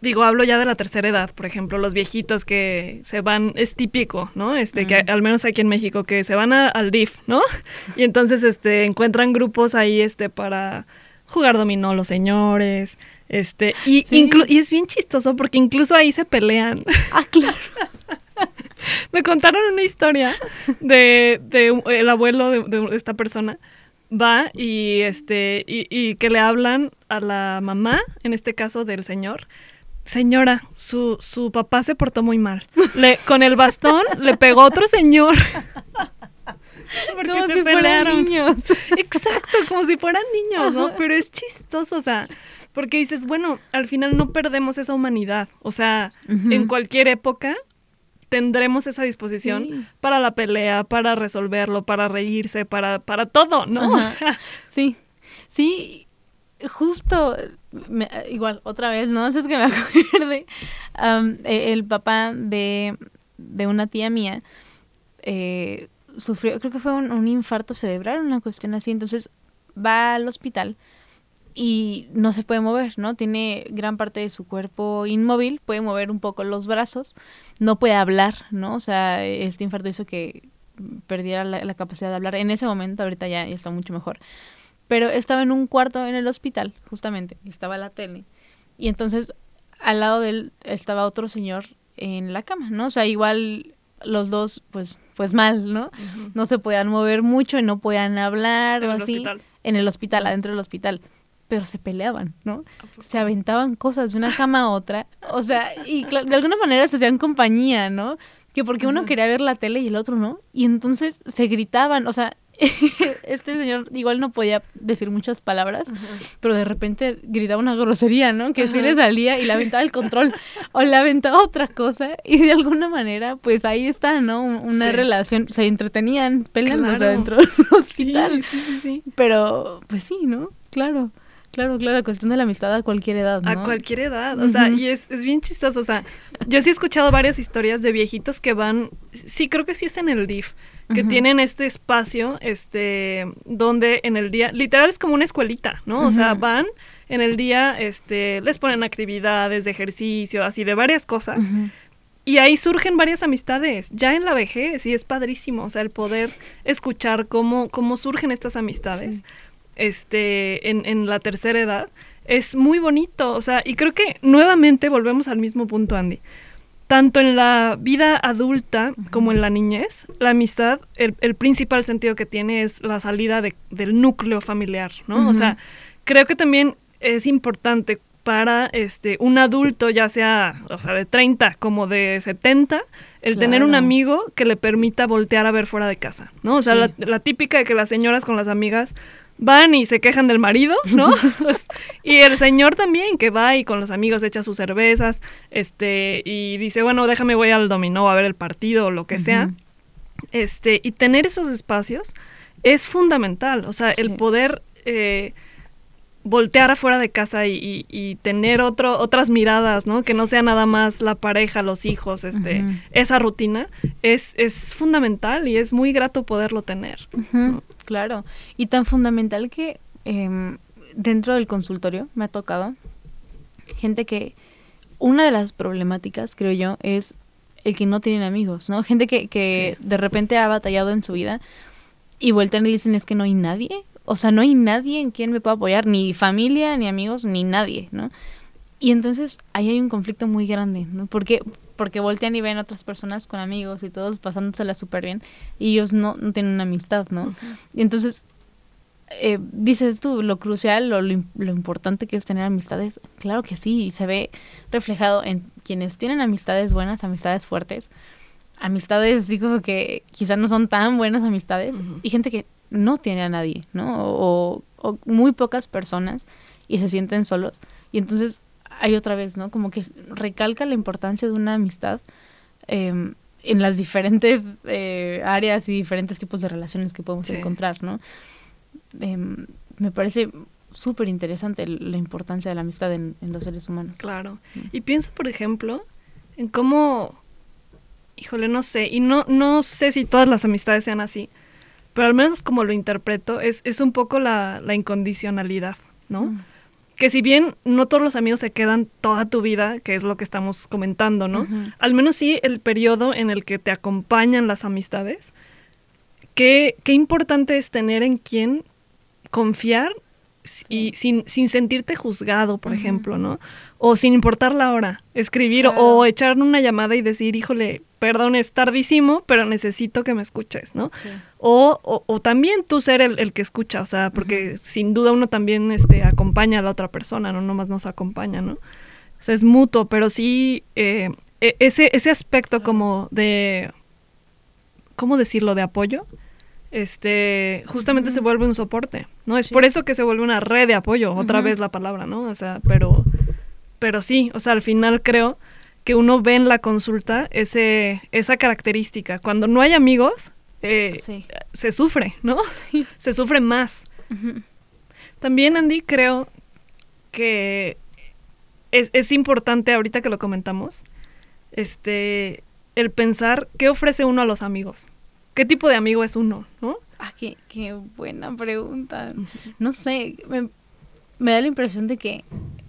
digo, hablo ya de la tercera edad, por ejemplo, los viejitos que se van, es típico, ¿no? Este, que al menos aquí en México, que se van a- al DIF, ¿no? Y entonces, este, encuentran grupos ahí, este, para jugar dominó los señores, este, y, Sí. y es bien chistoso porque incluso ahí se pelean. Ah, claro. Me contaron una historia de, de el abuelo de, de esta persona va y este y, y que le hablan a la mamá, en este caso del señor. Señora, su, su papá se portó muy mal. Le, con el bastón le pegó otro señor. Porque Como se si fueran niños. Exacto, como si fueran niños, ¿no? Pero es chistoso, o sea, porque dices, bueno, al final no perdemos esa humanidad. O sea, en cualquier época tendremos esa disposición Sí. para la pelea, para resolverlo, para reírse, para, para todo, ¿no? O sea, Sí, sí, justo, me- igual, otra vez, no sé, es que me acuerde, el papá de, de una tía mía eh, sufrió, creo que fue un, un infarto cerebral, una cuestión así, entonces va al hospital y no se puede mover, ¿no? Tiene gran parte de su cuerpo inmóvil, puede mover un poco los brazos, no puede hablar, ¿no? O sea, este infarto hizo que perdiera la, la capacidad de hablar. En ese momento, ahorita ya, ya está mucho mejor. Pero estaba en un cuarto en el hospital, justamente, y estaba la tele. Y entonces, al lado de él estaba otro señor en la cama, ¿no? O sea, igual los dos, pues, pues mal, ¿no? No se podían mover mucho y no podían hablar En o el así. hospital. En el hospital, adentro del hospital. Pero se peleaban, ¿no? Se aventaban cosas de una cama a otra. O sea, y de alguna manera se hacían compañía, ¿no? Que porque uno Ajá. quería ver la tele y el otro no. Y entonces se gritaban. O sea, este señor igual no podía decir muchas palabras, pero de repente gritaba una grosería, ¿no? Que sí le salía y le aventaba el control o le aventaba otra cosa y de alguna manera, pues ahí está, ¿no? Una Sí. relación, se entretenían peleándose Claro. dentro del hospital. sí, sí, sí. Pero, pues sí, ¿no? Claro, claro, claro, cuestión de la amistad a cualquier edad, ¿no? A cualquier edad, o sea, y es, es bien chistoso, o sea, yo sí he escuchado varias historias de viejitos que van, sí, creo que sí es en el DIF, que tienen este espacio, este, donde en el día, literal es como una escuelita, ¿no? O sea, van en el día, este, les ponen actividades de ejercicio, así de varias cosas, y ahí surgen varias amistades, ya en la vejez, y es padrísimo, o sea, el poder escuchar cómo, cómo surgen estas amistades, Sí. Este, en, en la tercera edad, es muy bonito, o sea, y creo que nuevamente volvemos al mismo punto, Andy. Tanto en la vida adulta como en la niñez, la amistad, el, el principal sentido que tiene es la salida de- del núcleo familiar, ¿no? O Ujú. sea, creo que también es importante para este un adulto, ya sea, o sea, de 30 como de 70, el tener un Claro. amigo que le permita voltear a ver fuera de casa, ¿no? O sea, Sí. la, la típica de que las señoras con las amigas van y se quejan del marido, ¿no? y el señor también que va y con los amigos echa sus cervezas, este, y dice, bueno, déjame voy al dominó a ver el partido o lo que sea. Este, y tener esos espacios es fundamental. O sea, el poder eh, voltear afuera de casa y, y- y tener otro, otras miradas, ¿no? Que no sea nada más la pareja, los hijos, este, esa rutina, es, es fundamental y es muy grato poderlo tener. Claro. Y tan fundamental que em, dentro del consultorio me ha tocado gente que una de las problemáticas, creo yo, es el que no tienen amigos, ¿no? Gente que, que de repente ha batallado en su vida y vuelten y dicen es que no hay nadie. O sea, no hay nadie en quien me pueda apoyar, ni familia, ni amigos, ni nadie, ¿no? Y entonces ahí hay un conflicto muy grande, ¿no? Porque, porque voltean y ven otras personas con amigos y todos pasándosela súper bien y ellos no, no tienen una amistad, ¿no? Y entonces, eh, dices tú, lo crucial o lo, lo importante que es tener amistades, claro que sí, y se ve reflejado en quienes tienen amistades buenas, amistades fuertes, amistades como que quizás no son tan buenas amistades, y gente que no tiene a nadie, ¿no? O, o muy pocas personas y se sienten solos. Y entonces hay otra vez, ¿no? Como que recalca la importancia de una amistad em, en las diferentes eh, áreas y diferentes tipos de relaciones que podemos Sí. encontrar, ¿no? Em, me parece súper interesante la importancia de la amistad en, en los seres humanos. Claro. Y pienso, por ejemplo, en cómo, híjole, no sé, y no, no sé si todas las amistades sean así, pero al menos como lo interpreto, es, es un poco la, la incondicionalidad, ¿no? Mm. Que si bien no todos los amigos se quedan toda tu vida, que es lo que estamos comentando, ¿no? Al menos sí el periodo en el que te acompañan las amistades. Qué, qué importante es tener en quién confiar y sin, sin sentirte juzgado, por ejemplo, ¿no? O sin importar la hora, escribir Claro. o echar una llamada y decir, híjole, perdón, es tardísimo, pero necesito que me escuches, ¿no? O, o, o también tú ser el, el que escucha, o sea, porque sin duda uno también este, acompaña a la otra persona, no nomás nos acompaña, ¿no? O sea, es mutuo, pero sí eh, e- ese, ese aspecto como de, ¿cómo decirlo?, de apoyo, este, justamente se vuelve un soporte, ¿no? Es Sí. por eso que se vuelve una red de apoyo, otra vez la palabra, ¿no? O sea, pero, pero sí, o sea, al final creo que uno ve en la consulta ese, esa característica. Cuando no hay amigos, eh, Sí. se sufre, ¿no? Se sufre más. También, Andy, creo que es, es importante, ahorita que lo comentamos, este, el pensar qué ofrece uno a los amigos. ¿Qué tipo de amigo es uno, no? Ah, qué, qué buena pregunta. No sé, me, me da la impresión de que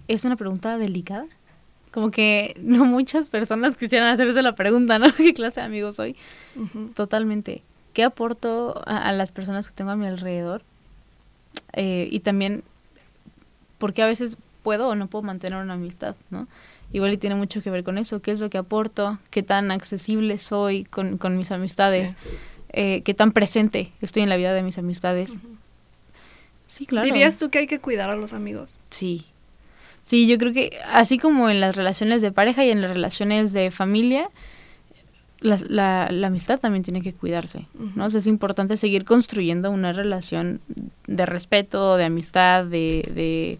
es una pregunta delicada. Como que no muchas personas quisieran hacerse la pregunta, ¿no? ¿Qué clase de amigo soy? Totalmente. ¿Qué aporto a, a las personas que tengo a mi alrededor? Eh, y también, porque a veces puedo o no puedo mantener una amistad, ¿no? Igual y tiene mucho que ver con eso. ¿Qué es lo que aporto? ¿Qué tan accesible soy con, con mis amistades? Sí. Eh, ¿Qué tan presente estoy en la vida de mis amistades? Sí, claro. ¿Dirías tú que hay que cuidar a los amigos? Sí. Sí, yo creo que así como en las relaciones de pareja y en las relaciones de familia, la, la- la amistad también tiene que cuidarse, ¿no? O sea, es importante seguir construyendo una relación de respeto, de amistad, de, de,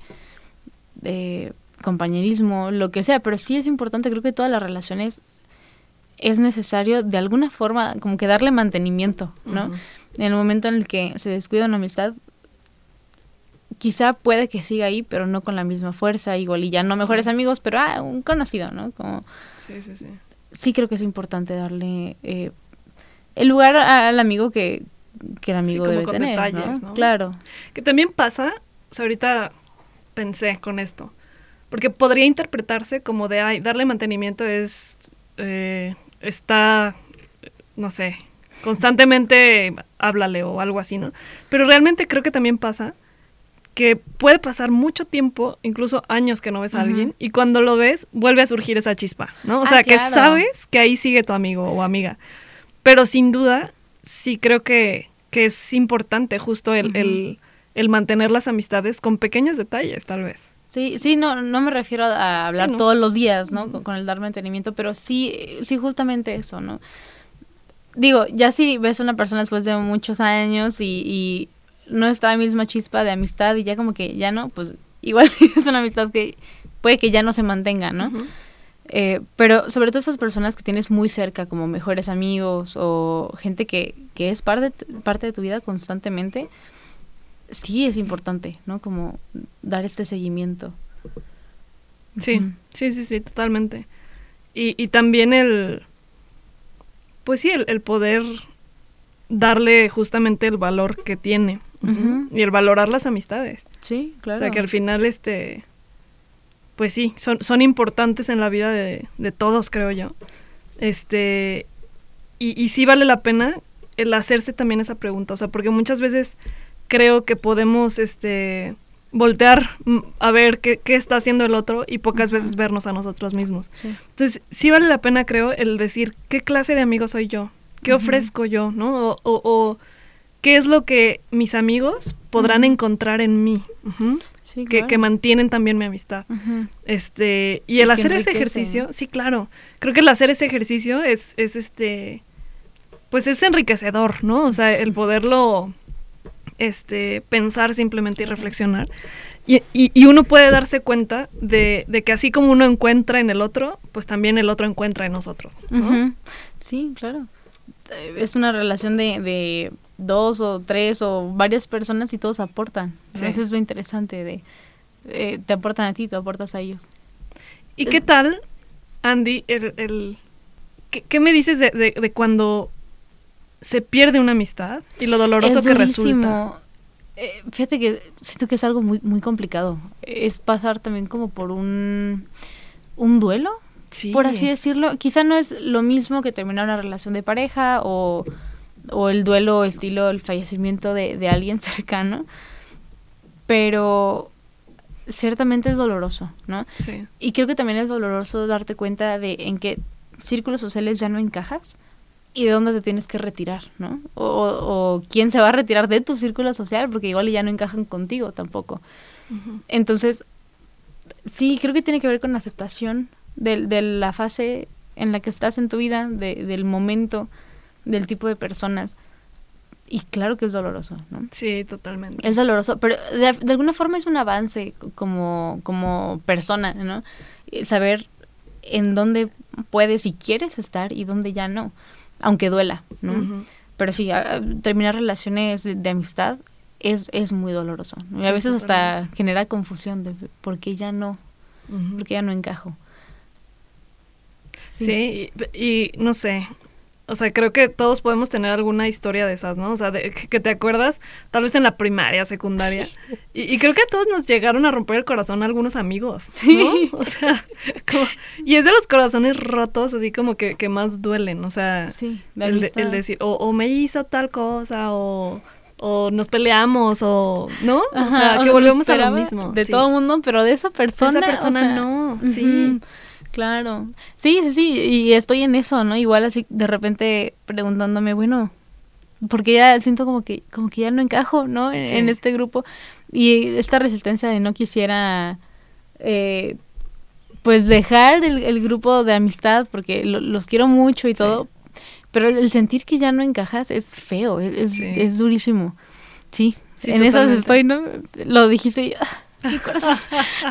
de compañerismo, lo que sea, pero sí es importante, creo que todas las relaciones es necesario de alguna forma como que darle mantenimiento, ¿no? En el momento en el que se descuida una amistad, quizá puede que siga ahí, pero no con la misma fuerza, igual y ya no mejores amigos, pero ah, un conocido, ¿no? Como Sí, sí, sí. sí creo que es importante darle eh, el lugar al amigo que, que el amigo como debe con tener, detalles, ¿no? ¿no? Claro. Que también pasa, o sea, ahorita pensé con esto, porque podría interpretarse como de, ay, darle mantenimiento es, eh, está, no sé, constantemente háblale o algo así, ¿no? Pero realmente creo que también pasa que puede pasar mucho tiempo, incluso años que no ves a alguien, y cuando lo ves, vuelve a surgir esa chispa, ¿no? O Ah, sea, que sabes que ahí sigue tu amigo o amiga. Pero sin duda, sí creo que, que es importante justo el, el, el mantener las amistades con pequeños detalles, tal vez. Sí, sí, no, no me refiero a, hablar no. todos los días, ¿no? Con, con el dar mantenimiento, pero sí, sí, justamente eso, ¿no? Digo, ya si ves a una persona después de muchos años y, y no está la misma chispa de amistad y ya como que ya no, pues igual es una amistad que puede que ya no se mantenga, ¿no? Eh, pero sobre todo esas personas que tienes muy cerca, como mejores amigos o gente que, que es parte, de tu- parte de tu vida constantemente, sí es importante, ¿no? Como dar este seguimiento. Sí, sí, sí, sí, totalmente. Y, y también el, pues sí, el, el poder darle justamente el valor que tiene. Y el valorar las amistades. Sí, claro. O sea, que al final, este, pues sí, son, son importantes en la vida de, de todos, creo yo. Este, y, y sí vale la pena el hacerse también esa pregunta, o sea, porque muchas veces creo que podemos, este, voltear mm, a ver qué, qué está haciendo el otro y pocas veces vernos a nosotros mismos. Sí. Entonces, sí vale la pena, creo, el decir qué clase de amigo soy yo, qué ofrezco yo, ¿no? O, o- o qué es lo que mis amigos podrán encontrar en mí, Sí, que, claro. que mantienen también mi amistad. Este, y el hacer ese ejercicio, sí, claro. Creo que el hacer ese ejercicio es, es este, pues es enriquecedor, ¿no? O sea, el poderlo, este, pensar simplemente y reflexionar. Y, y- y uno puede darse cuenta de, de que así como uno encuentra en el otro, pues también el otro encuentra en nosotros. ¿no? Sí, claro. Eh, Es una relación de, de dos o tres o varias personas y todos aportan. Eso es lo interesante de... eh, te aportan a ti, tú aportas a ellos. ¿Y qué tal, Andy, el, el- ¿qué, qué me dices de, de- de cuando se pierde una amistad y lo doloroso es que resulta? Eh, fíjate que siento que es algo muy, muy complicado. Es pasar también como por un, un duelo, Sí. por así decirlo. Quizá no es lo mismo que terminar una relación de pareja o, o el duelo estilo el fallecimiento de, de alguien cercano, pero ciertamente es doloroso, ¿no? Sí. Y creo que también es doloroso darte cuenta de en qué círculos sociales ya no encajas y de dónde te tienes que retirar, ¿no? O, o- o quién se va a retirar de tu círculo social porque igual ya no encajan contigo tampoco. Entonces, sí, creo que tiene que ver con aceptación de, de la fase en la que estás en tu vida, de- del momento, del tipo de personas. Y claro que es doloroso, ¿no? Sí, totalmente. Es doloroso, pero de, de alguna forma es un avance como, como persona, ¿no? Eh, Saber en dónde puedes y quieres estar y dónde ya no, aunque duela, ¿no? Pero sí, a- terminar relaciones de, de amistad es, es muy doloroso. ¿no? Y a Sí, veces hasta genera confusión de por qué ya no, Ujú. por qué ya no encajo. Sí, y, y no sé. O sea, creo que todos podemos tener alguna historia de esas, ¿no? O sea, de, que te acuerdas, tal vez en la primaria, secundaria. Y, y creo que a todos nos llegaron a romper el corazón algunos amigos, Sí. ¿no? O sea, como- y es de los corazones rotos, así como que, que más duelen, o sea, Sí, de el, de- decir, o, o me hizo tal cosa, o, o nos peleamos, o, ¿no? o sea, que volvemos a lo mismo. De sí. todo el mundo, pero de esa persona. esa o persona sea, no, sí. Claro. Sí, sí, sí. Y estoy en eso, ¿no? Igual así de repente preguntándome, bueno, porque ya siento como que, como que ya no encajo, ¿no? En, Sí. en este grupo. Y esta resistencia de no quisiera, eh, pues dejar el, el grupo de amistad, porque lo- los quiero mucho y Sí. todo, pero el sentir que ya no encajas es feo, es, Sí. es durísimo. Sí, en esas totalmente. estoy, ¿no? Lo dijiste y ah, mi corazón.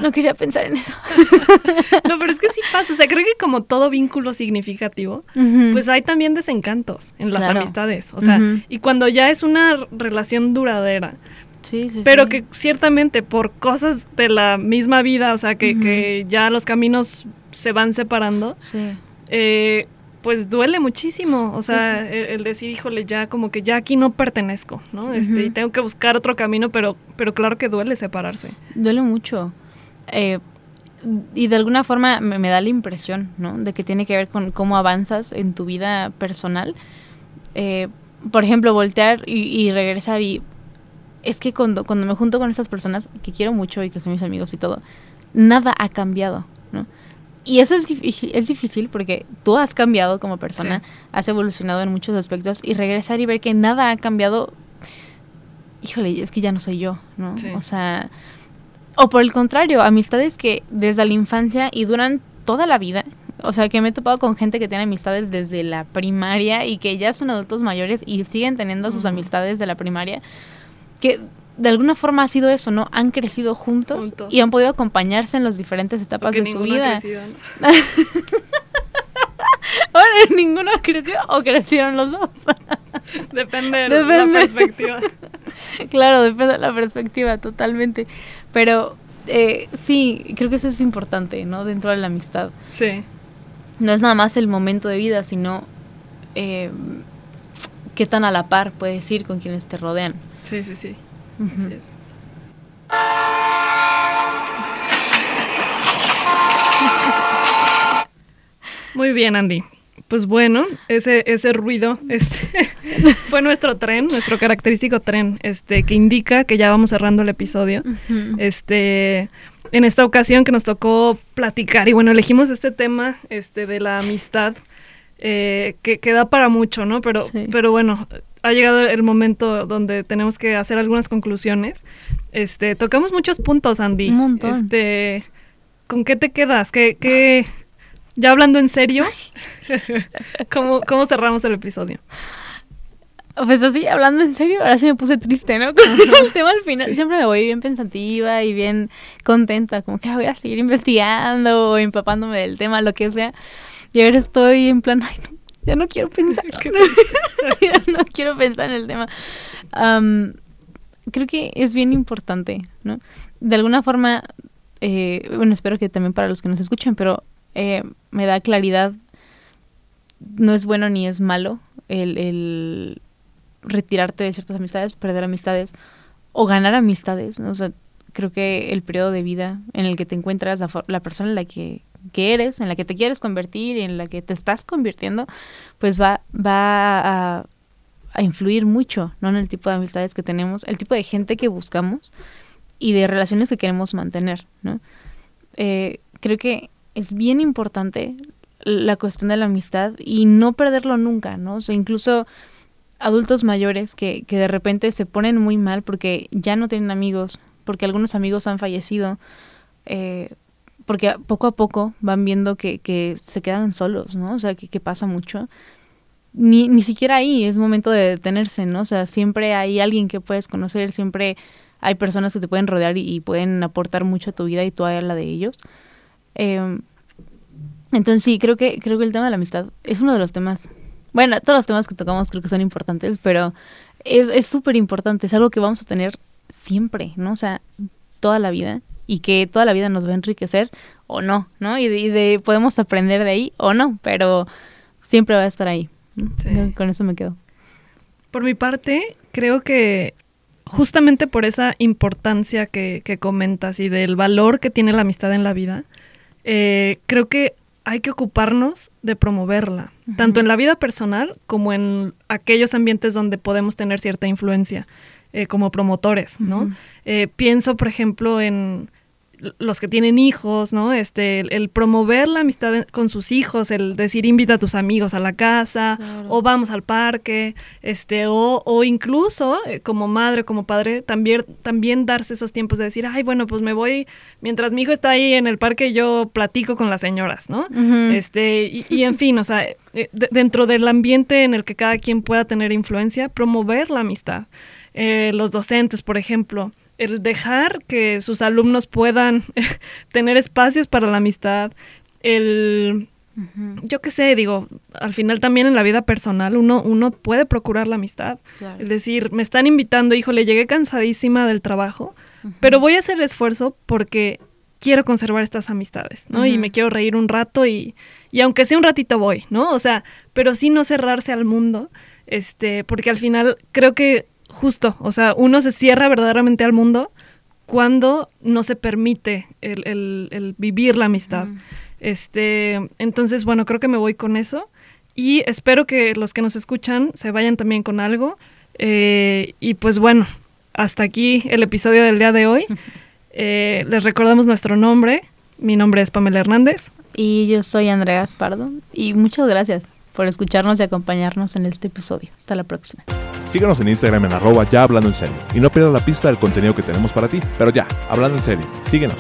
No quería pensar en eso. No, pero es que sí pasa. O sea, creo que como todo vínculo significativo, pues hay también desencantos en las Claro. amistades. O sea, y cuando ya es una relación duradera, sí, sí, pero sí. que ciertamente por cosas de la misma vida, o sea, que, que ya los caminos se van separando, Sí. eh, pues duele muchísimo. O sea, Sí, El, el decir, híjole, ya como que ya aquí no pertenezco, ¿no? Este, y tengo que buscar otro camino, pero, pero claro que duele separarse. Duele mucho. Eh, y de alguna forma me, me da la impresión, ¿no? De que tiene que ver con cómo avanzas en tu vida personal. Eh, por ejemplo, voltear y, y regresar y... Es que cuando, cuando me junto con estas personas que quiero mucho y que son mis amigos y todo, nada ha cambiado. Y eso es, es difícil porque tú has cambiado como persona, has evolucionado en muchos aspectos y regresar y ver que nada ha cambiado, híjole, es que ya no soy yo, ¿no? Sí. O sea, o por el contrario, amistades que desde la infancia y duran toda la vida. O sea, que me he topado con gente que tiene amistades desde la primaria y que ya son adultos mayores y siguen teniendo sus amistades de la primaria. Que de alguna forma ha sido eso, ¿no? Han crecido juntos, Juntos. y han podido acompañarse en las diferentes etapas Porque de su ninguno ha vida. crecido, ¿no? Ahora ninguno creció o crecieron los dos. Depende de la perspectiva. claro, depende de la perspectiva, totalmente. Pero eh, sí, creo que eso es importante, ¿no? Dentro de la amistad. Sí. No es nada más el momento de vida, sino eh, qué tan a la par puedes ir con quienes te rodean. Sí, sí, sí. Así es. Muy bien, Andy. Pues bueno, ese, ese ruido este, fue nuestro tren, nuestro característico tren, este, que indica que ya vamos cerrando el episodio. Este, en esta ocasión que nos tocó platicar, y bueno, elegimos este tema este, de la amistad, eh, que, que da para mucho, ¿no? Pero, Sí. pero bueno, ha llegado el momento donde tenemos que hacer algunas conclusiones. Este, tocamos muchos puntos, Andy. Un montón. Este, ¿con qué te quedas? ¿Qué, qué, ya hablando en serio, ¿cómo, ¿cómo cerramos el episodio? Pues así, hablando en serio, ahora sí me puse triste, ¿no? Con el tema al final. Sí. Siempre me voy bien pensativa y bien contenta, como que "Ah, voy a seguir investigando o empapándome del tema, lo que sea. Y ahora estoy en plan, ay, no, ya no quiero pensar. ya no quiero pensar en el tema. Am, creo que es bien importante, ¿no? De alguna forma, eh, bueno, espero que también para los que nos escuchen, pero eh, me da claridad. No es bueno ni es malo el, el retirarte de ciertas amistades, perder amistades o ganar amistades. ¿no? O sea, creo que el periodo de vida en el que te encuentras, la, la persona en la que, que eres, en la que te quieres convertir y en la que te estás convirtiendo, pues va, va a, influir mucho ¿no? en el tipo de amistades que tenemos, el tipo de gente que buscamos y de relaciones que queremos mantener. ¿no? Eh, creo que es bien importante la cuestión de la amistad y no perderlo nunca, ¿no? O sea, incluso adultos mayores que, que de repente se ponen muy mal porque ya no tienen amigos, porque algunos amigos han fallecido, eh, porque poco a poco van viendo que, que se quedan solos, ¿no? O sea, que, pasa mucho. Ni, ni siquiera ahí es momento de detenerse, ¿no? O sea, siempre hay alguien que puedes conocer, siempre hay personas que te pueden rodear y, pueden aportar mucho a tu vida y tú a la de ellos. Eh, entonces sí, creo que, creo que el tema de la amistad es uno de los temas, bueno, todos los temas que tocamos creo que son importantes, pero es es súper importante, es algo que vamos a tener siempre, ¿no? O sea, toda la vida y que toda la vida nos va a enriquecer o no, ¿no? Y de, y de- podemos aprender de ahí o no, pero siempre va a estar ahí. Con eso me quedo. Por mi parte, creo que justamente por esa importancia que, que comentas y del valor que tiene la amistad en la vida, eh, creo que hay que ocuparnos de promoverla, tanto en la vida personal como en aquellos ambientes donde podemos tener cierta influencia eh, como promotores, ¿no? Eh, pienso, por ejemplo, en los que tienen hijos, ¿no? Este, el, el promover la amistad con sus hijos, el decir invita a tus amigos a la casa, Claro. o vamos al parque, este, o, o incluso eh, como madre, como padre, también, también darse esos tiempos de decir, ay, bueno, pues me voy, mientras mi hijo está ahí en el parque, yo platico con las señoras, ¿no? Este, y, y en fin, o sea, eh, de- dentro del ambiente en el que cada quien pueda tener influencia, promover la amistad. Eh, los docentes, por ejemplo, el dejar que sus alumnos puedan tener espacios para la amistad, el yo qué sé, digo, al final también en la vida personal uno, uno puede procurar la amistad. claro. Es decir, me están invitando, híjole, llegué cansadísima del trabajo, pero voy a hacer el esfuerzo porque quiero conservar estas amistades, ¿no? Y me quiero reír un rato y, y aunque sea un ratito voy, ¿no? O sea, pero sí no cerrarse al mundo, este, porque al final creo que justo, o sea, uno se cierra verdaderamente al mundo cuando no se permite el, el- el vivir la amistad. Este, entonces, bueno, creo que me voy con eso. Y espero que los que nos escuchan se vayan también con algo. Eh, y pues bueno, hasta aquí el episodio del día de hoy. Eh, les recordamos nuestro nombre. Mi nombre es Pamela Hernández. Y yo soy Andrea Gaspardo. Y muchas gracias por escucharnos y acompañarnos en este episodio. Hasta la próxima. Síguenos en Instagram en arroba ya hablando en serio. Y no pierdas la pista del contenido que tenemos para ti. Pero ya, hablando en serio, síguenos.